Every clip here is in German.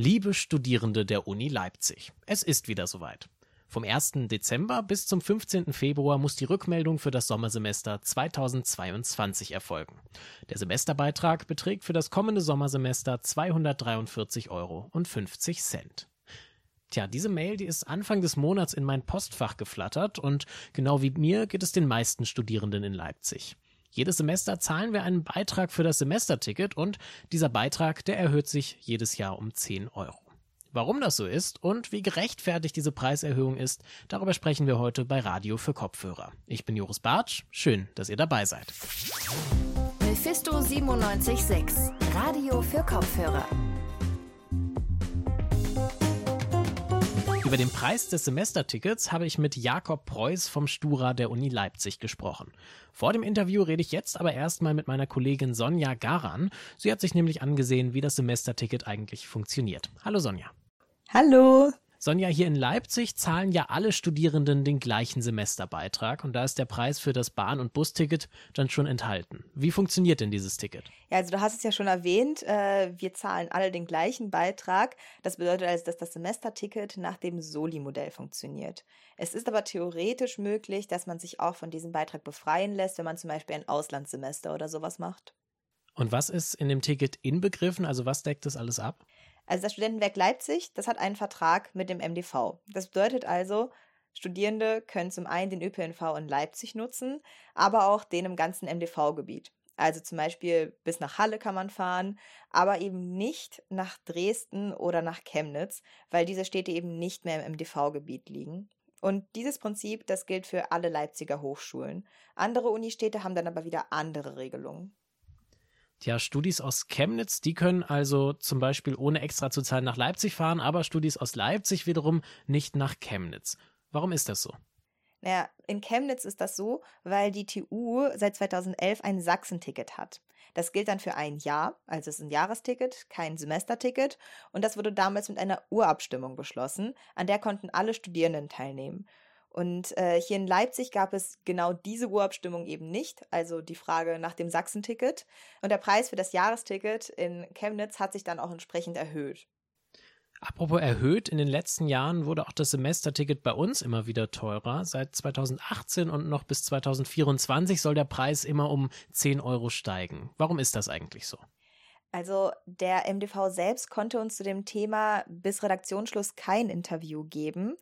Liebe Studierende der Uni Leipzig, es ist wieder soweit. Vom 1. Dezember bis zum 15. Februar muss die Rückmeldung für das Sommersemester 2022 erfolgen. Der Semesterbeitrag beträgt für das kommende Sommersemester 243,50 Euro. Tja, diese Mail, die ist Anfang des Monats in mein Postfach geflattert und genau wie mir geht es den meisten Studierenden in Leipzig. Jedes Semester zahlen wir einen Beitrag für das Semesterticket und dieser Beitrag, der erhöht sich jedes Jahr um 10 Euro. Warum das so ist und wie gerechtfertigt diese Preiserhöhung ist, darüber sprechen wir heute bei Radio für Kopfhörer. Ich bin Joris Bartsch, schön, dass ihr dabei seid. Mephisto 976, Radio für Kopfhörer. Über den Preis des Semestertickets habe ich mit Jakob Preuß vom Stura der Uni Leipzig gesprochen. Vor dem Interview rede ich jetzt aber erstmal mit meiner Kollegin Sonja Garan. Sie hat sich nämlich angesehen, wie das Semesterticket eigentlich funktioniert. Hallo Sonja. Hallo. Sonja, hier in Leipzig zahlen ja alle Studierenden den gleichen Semesterbeitrag und da ist der Preis für das Bahn- und Busticket dann schon enthalten. Wie funktioniert denn dieses Ticket? Ja, also du hast es ja schon erwähnt, äh, wir zahlen alle den gleichen Beitrag. Das bedeutet also, dass das Semesterticket nach dem Soli-Modell funktioniert. Es ist aber theoretisch möglich, dass man sich auch von diesem Beitrag befreien lässt, wenn man zum Beispiel ein Auslandssemester oder sowas macht. Und was ist in dem Ticket inbegriffen? Also was deckt das alles ab? Also das Studentenwerk Leipzig, das hat einen Vertrag mit dem MDV. Das bedeutet also, Studierende können zum einen den ÖPNV in Leipzig nutzen, aber auch den im ganzen MDV-Gebiet. Also zum Beispiel bis nach Halle kann man fahren, aber eben nicht nach Dresden oder nach Chemnitz, weil diese Städte eben nicht mehr im MDV-Gebiet liegen. Und dieses Prinzip, das gilt für alle Leipziger Hochschulen. Andere Unistädte haben dann aber wieder andere Regelungen. Ja, Studis aus Chemnitz, die können also zum Beispiel ohne extra zu zahlen nach Leipzig fahren, aber Studis aus Leipzig wiederum nicht nach Chemnitz. Warum ist das so? Naja, in Chemnitz ist das so, weil die TU seit 2011 ein Sachsenticket hat. Das gilt dann für ein Jahr, also es ist ein Jahresticket, kein Semesterticket. Und das wurde damals mit einer Urabstimmung beschlossen, an der konnten alle Studierenden teilnehmen. Und äh, hier in Leipzig gab es genau diese Urabstimmung eben nicht, also die Frage nach dem Sachsenticket. Und der Preis für das Jahresticket in Chemnitz hat sich dann auch entsprechend erhöht. Apropos erhöht, in den letzten Jahren wurde auch das Semesterticket bei uns immer wieder teurer. Seit 2018 und noch bis 2024 soll der Preis immer um 10 Euro steigen. Warum ist das eigentlich so? Also der MDV selbst konnte uns zu dem Thema bis Redaktionsschluss kein Interview geben.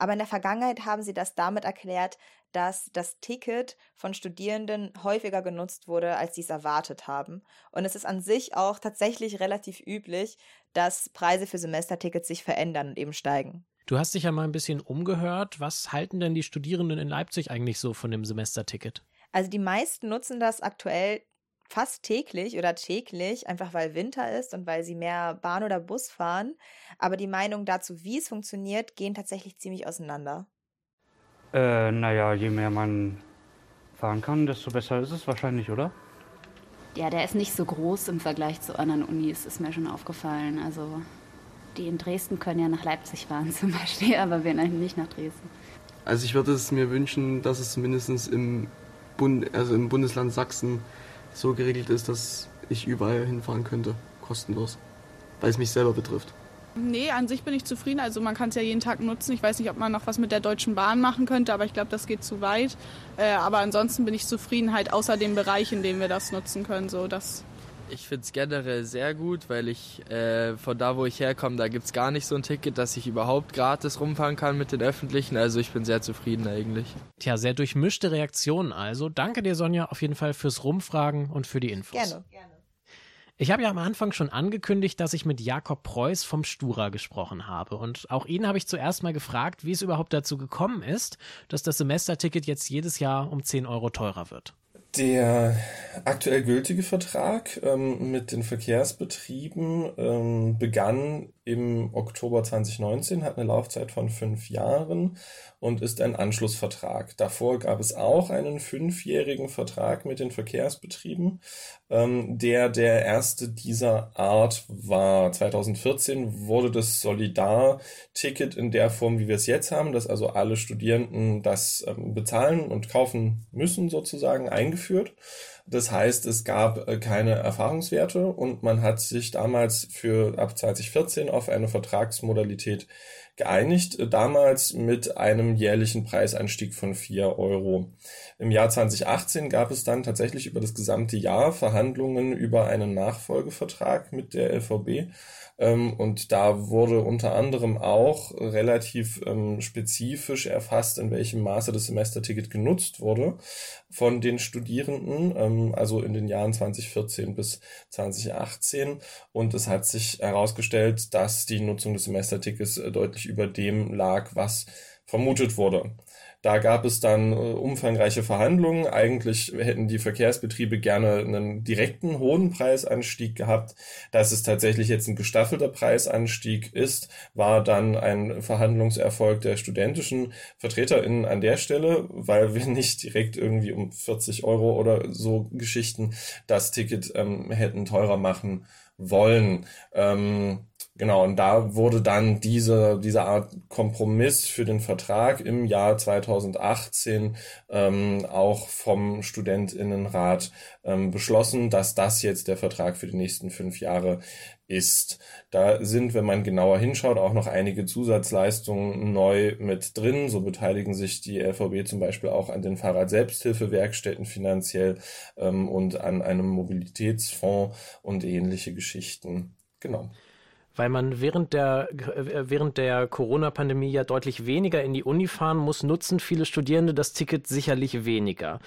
Aber in der Vergangenheit haben sie das damit erklärt, dass das Ticket von Studierenden häufiger genutzt wurde, als sie es erwartet haben. Und es ist an sich auch tatsächlich relativ üblich, dass Preise für Semestertickets sich verändern und eben steigen. Du hast dich ja mal ein bisschen umgehört. Was halten denn die Studierenden in Leipzig eigentlich so von dem Semesterticket? Also die meisten nutzen das aktuell fast täglich oder täglich, einfach weil Winter ist und weil sie mehr Bahn oder Bus fahren. Aber die Meinungen dazu, wie es funktioniert, gehen tatsächlich ziemlich auseinander. Äh, naja, je mehr man fahren kann, desto besser ist es wahrscheinlich, oder? Ja, der ist nicht so groß im Vergleich zu anderen Unis, ist mir schon aufgefallen. Also die in Dresden können ja nach Leipzig fahren zum Beispiel, aber wir nicht nach Dresden. Also ich würde es mir wünschen, dass es zumindest im, Bund, also im Bundesland Sachsen so geregelt ist, dass ich überall hinfahren könnte, kostenlos, weil es mich selber betrifft. Nee, an sich bin ich zufrieden. Also man kann es ja jeden Tag nutzen. Ich weiß nicht, ob man noch was mit der Deutschen Bahn machen könnte, aber ich glaube, das geht zu weit. Äh, aber ansonsten bin ich zufrieden, halt außer dem Bereich, in dem wir das nutzen können. So, das ich finde es generell sehr gut, weil ich äh, von da, wo ich herkomme, da gibt es gar nicht so ein Ticket, dass ich überhaupt gratis rumfahren kann mit den Öffentlichen. Also ich bin sehr zufrieden eigentlich. Tja, sehr durchmischte Reaktionen also. Danke dir, Sonja, auf jeden Fall fürs Rumfragen und für die Infos. Gerne, gerne. Ich habe ja am Anfang schon angekündigt, dass ich mit Jakob Preuß vom Stura gesprochen habe. Und auch ihn habe ich zuerst mal gefragt, wie es überhaupt dazu gekommen ist, dass das Semesterticket jetzt jedes Jahr um 10 Euro teurer wird. Der aktuell gültige Vertrag ähm, mit den Verkehrsbetrieben ähm, begann im Oktober 2019, hat eine Laufzeit von fünf Jahren und ist ein Anschlussvertrag. Davor gab es auch einen fünfjährigen Vertrag mit den Verkehrsbetrieben, ähm, der der erste dieser Art war. 2014 wurde das Solidar-Ticket in der Form, wie wir es jetzt haben, dass also alle Studierenden das ähm, bezahlen und kaufen müssen sozusagen, eingeführt. Das heißt, es gab äh, keine Erfahrungswerte und man hat sich damals für ab 2014 auf eine Vertragsmodalität geeinigt, äh, damals mit einem jährlichen Preisanstieg von 4 Euro. Im Jahr 2018 gab es dann tatsächlich über das gesamte Jahr Verhandlungen über einen Nachfolgevertrag mit der LVB ähm, und da wurde unter anderem auch relativ ähm, spezifisch erfasst, in welchem Maße das Semesterticket genutzt wurde von den Studierenden, ähm, also in den Jahren 2014 bis 2018. Und es hat sich herausgestellt, dass die Nutzung des Semestertickets äh, deutlich über dem lag, was vermutet wurde. Da gab es dann äh, umfangreiche Verhandlungen. Eigentlich hätten die Verkehrsbetriebe gerne einen direkten hohen Preisanstieg gehabt. Dass es tatsächlich jetzt ein gestaffelter Preisanstieg ist, war dann ein Verhandlungserfolg der studentischen VertreterInnen an der Stelle, weil wir nicht direkt irgendwie um 40 Euro oder so Geschichten das Ticket ähm, hätten teurer machen wollen. Ähm, Genau, und da wurde dann diese, diese Art Kompromiss für den Vertrag im Jahr 2018 ähm, auch vom Studentinnenrat ähm, beschlossen, dass das jetzt der Vertrag für die nächsten fünf Jahre ist. Da sind, wenn man genauer hinschaut, auch noch einige Zusatzleistungen neu mit drin. So beteiligen sich die LVB zum Beispiel auch an den Fahrrad-Selbsthilfewerkstätten finanziell ähm, und an einem Mobilitätsfonds und ähnliche Geschichten. Genau weil man während der, äh, während der Corona-Pandemie ja deutlich weniger in die Uni fahren muss, nutzen viele Studierende das Ticket sicherlich weniger.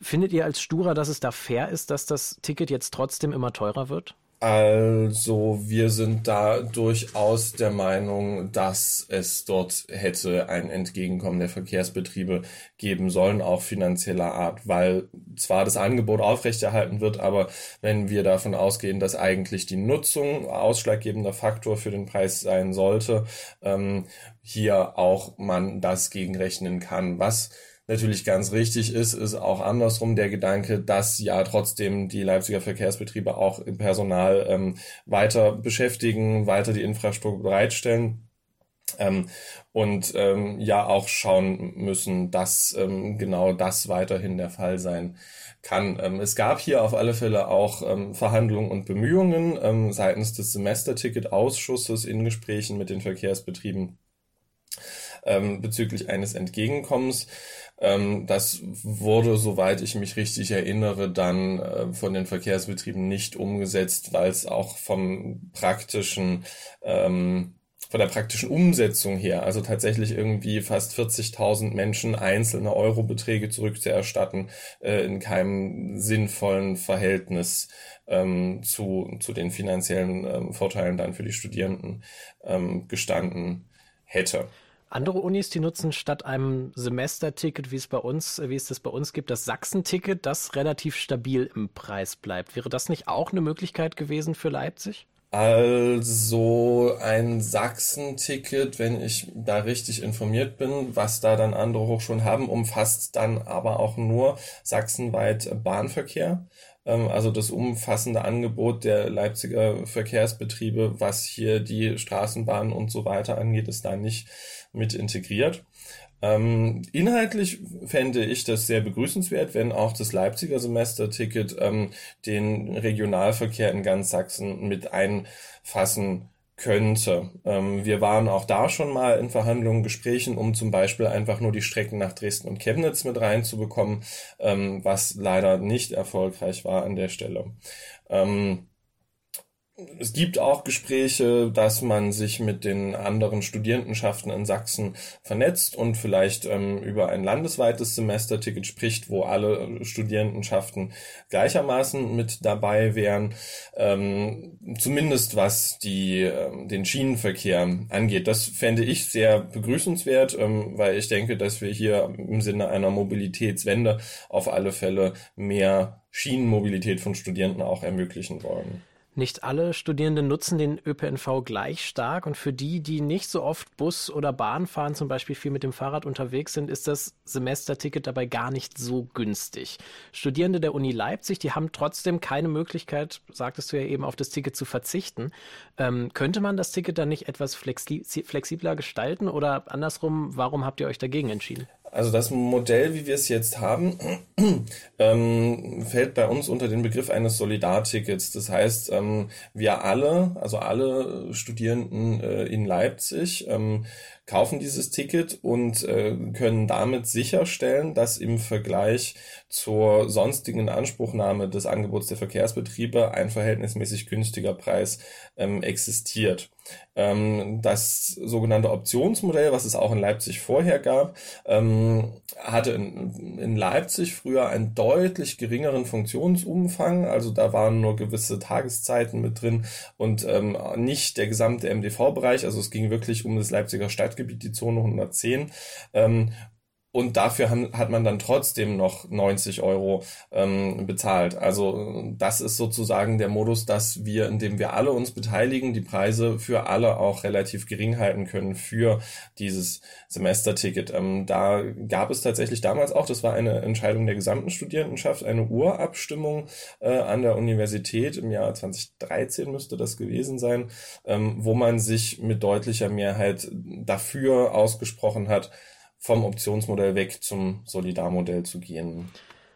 Findet ihr als Stura, dass es da fair ist, dass das Ticket jetzt trotzdem immer teurer wird? Also wir sind da durchaus der Meinung, dass es dort hätte ein Entgegenkommen der Verkehrsbetriebe geben sollen, auch finanzieller Art, weil zwar das Angebot aufrechterhalten wird, aber wenn wir davon ausgehen, dass eigentlich die Nutzung ausschlaggebender Faktor für den Preis sein sollte, ähm, hier auch man das gegenrechnen kann, was natürlich ganz richtig ist, ist auch andersrum der Gedanke, dass ja trotzdem die Leipziger Verkehrsbetriebe auch im Personal ähm, weiter beschäftigen, weiter die Infrastruktur bereitstellen. Ähm, und ähm, ja auch schauen müssen, dass ähm, genau das weiterhin der Fall sein kann. Ähm, es gab hier auf alle Fälle auch ähm, Verhandlungen und Bemühungen ähm, seitens des Semesterticket-Ausschusses in Gesprächen mit den Verkehrsbetrieben ähm, bezüglich eines Entgegenkommens. Ähm, das wurde, soweit ich mich richtig erinnere, dann äh, von den Verkehrsbetrieben nicht umgesetzt, weil es auch vom praktischen ähm, von der praktischen Umsetzung her, also tatsächlich irgendwie fast 40.000 Menschen einzelne Eurobeträge zurückzuerstatten, äh, in keinem sinnvollen Verhältnis ähm, zu, zu den finanziellen ähm, Vorteilen dann für die Studierenden ähm, gestanden hätte. Andere Unis, die nutzen statt einem Semesterticket, wie es bei uns, wie es das bei uns gibt, das Sachsen-Ticket, das relativ stabil im Preis bleibt. Wäre das nicht auch eine Möglichkeit gewesen für Leipzig? Also ein Sachsen-Ticket, wenn ich da richtig informiert bin, was da dann andere Hochschulen haben, umfasst dann aber auch nur sachsenweit Bahnverkehr. Ähm, also das umfassende Angebot der Leipziger Verkehrsbetriebe, was hier die Straßenbahnen und so weiter angeht, ist da nicht mit integriert. Ähm, inhaltlich fände ich das sehr begrüßenswert, wenn auch das Leipziger Semesterticket ähm, den Regionalverkehr in ganz Sachsen mit einfassen könnte. Ähm, wir waren auch da schon mal in Verhandlungen, Gesprächen, um zum Beispiel einfach nur die Strecken nach Dresden und Chemnitz mit reinzubekommen, ähm, was leider nicht erfolgreich war an der Stelle. Ähm, es gibt auch Gespräche, dass man sich mit den anderen Studierendenschaften in Sachsen vernetzt und vielleicht ähm, über ein landesweites Semesterticket spricht, wo alle Studierendenschaften gleichermaßen mit dabei wären. Ähm, zumindest was die, äh, den Schienenverkehr angeht. Das fände ich sehr begrüßenswert, ähm, weil ich denke, dass wir hier im Sinne einer Mobilitätswende auf alle Fälle mehr Schienenmobilität von Studierenden auch ermöglichen wollen. Nicht alle Studierenden nutzen den ÖPNV gleich stark und für die, die nicht so oft Bus oder Bahn fahren, zum Beispiel viel mit dem Fahrrad unterwegs sind, ist das Semesterticket dabei gar nicht so günstig. Studierende der Uni Leipzig, die haben trotzdem keine Möglichkeit, sagtest du ja eben, auf das Ticket zu verzichten. Ähm, könnte man das Ticket dann nicht etwas flexi flexibler gestalten oder andersrum, warum habt ihr euch dagegen entschieden? Also das Modell, wie wir es jetzt haben, ähm, fällt bei uns unter den Begriff eines Solidartickets. Das heißt, ähm, wir alle, also alle Studierenden äh, in Leipzig, ähm, kaufen dieses Ticket und äh, können damit sicherstellen, dass im Vergleich zur sonstigen Inanspruchnahme des Angebots der Verkehrsbetriebe ein verhältnismäßig günstiger Preis ähm, existiert. Ähm, das sogenannte Optionsmodell, was es auch in Leipzig vorher gab, ähm, hatte in, in Leipzig früher einen deutlich geringeren Funktionsumfang. Also da waren nur gewisse Tageszeiten mit drin und ähm, nicht der gesamte MDV-Bereich. Also es ging wirklich um das Leipziger Stadtgebiet, die Zone 110. Ähm, und dafür hat man dann trotzdem noch 90 Euro ähm, bezahlt. Also das ist sozusagen der Modus, dass wir, indem wir alle uns beteiligen, die Preise für alle auch relativ gering halten können für dieses Semesterticket. Ähm, da gab es tatsächlich damals auch, das war eine Entscheidung der gesamten Studierendenschaft, eine Urabstimmung äh, an der Universität im Jahr 2013 müsste das gewesen sein, ähm, wo man sich mit deutlicher Mehrheit dafür ausgesprochen hat, vom Optionsmodell weg zum Solidarmodell zu gehen.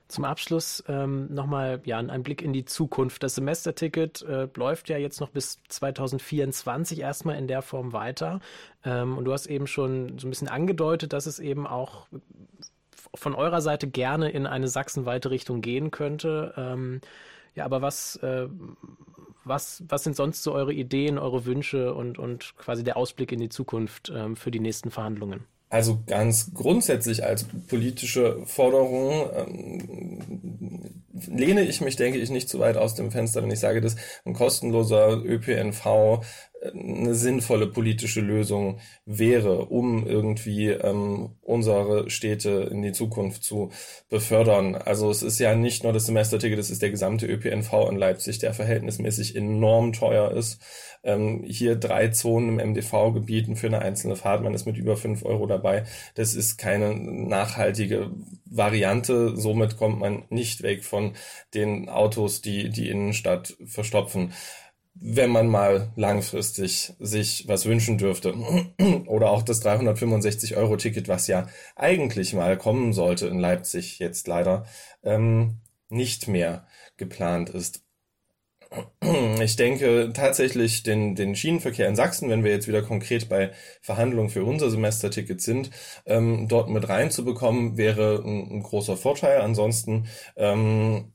Zum Abschluss ähm, nochmal ja, ein Blick in die Zukunft. Das Semesterticket äh, läuft ja jetzt noch bis 2024 erstmal in der Form weiter. Ähm, und du hast eben schon so ein bisschen angedeutet, dass es eben auch von eurer Seite gerne in eine sachsenweite Richtung gehen könnte. Ähm, ja, aber was, äh, was, was sind sonst so eure Ideen, eure Wünsche und, und quasi der Ausblick in die Zukunft ähm, für die nächsten Verhandlungen? Also ganz grundsätzlich als politische Forderung ähm, lehne ich mich, denke ich, nicht zu weit aus dem Fenster, wenn ich sage, dass ein kostenloser ÖPNV eine sinnvolle politische Lösung wäre, um irgendwie ähm, unsere Städte in die Zukunft zu befördern. Also es ist ja nicht nur das Semesterticket, es ist der gesamte ÖPNV in Leipzig, der verhältnismäßig enorm teuer ist. Ähm, hier drei Zonen im MDV-Gebieten für eine einzelne Fahrt, man ist mit über fünf Euro dabei. Das ist keine nachhaltige Variante. Somit kommt man nicht weg von den Autos, die die Innenstadt verstopfen wenn man mal langfristig sich was wünschen dürfte. Oder auch das 365-Euro-Ticket, was ja eigentlich mal kommen sollte in Leipzig, jetzt leider ähm, nicht mehr geplant ist. Ich denke tatsächlich den, den Schienenverkehr in Sachsen, wenn wir jetzt wieder konkret bei Verhandlungen für unser Semesterticket sind, ähm, dort mit reinzubekommen, wäre ein, ein großer Vorteil. Ansonsten, ähm,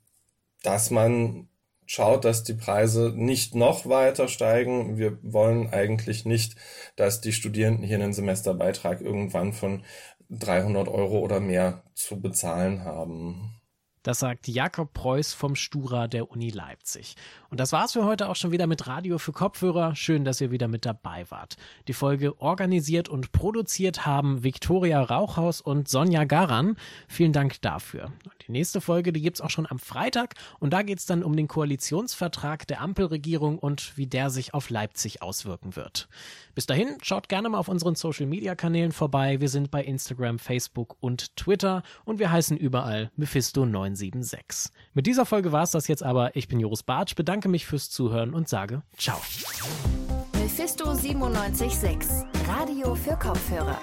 dass man schaut, dass die Preise nicht noch weiter steigen. Wir wollen eigentlich nicht, dass die Studierenden hier einen Semesterbeitrag irgendwann von 300 Euro oder mehr zu bezahlen haben. Das sagt Jakob Preuß vom Stura der Uni Leipzig. Und das war's für heute auch schon wieder mit Radio für Kopfhörer. Schön, dass ihr wieder mit dabei wart. Die Folge organisiert und produziert haben Viktoria Rauchhaus und Sonja Garan. Vielen Dank dafür. Die nächste Folge, die gibt's auch schon am Freitag und da geht's dann um den Koalitionsvertrag der Ampelregierung und wie der sich auf Leipzig auswirken wird. Bis dahin, schaut gerne mal auf unseren Social Media Kanälen vorbei. Wir sind bei Instagram, Facebook und Twitter und wir heißen überall Mephisto976. Mit dieser Folge war's das jetzt aber. Ich bin Joris Bartsch, bedanke mich fürs Zuhören und sage Ciao. Mephisto 976, Radio für Kopfhörer.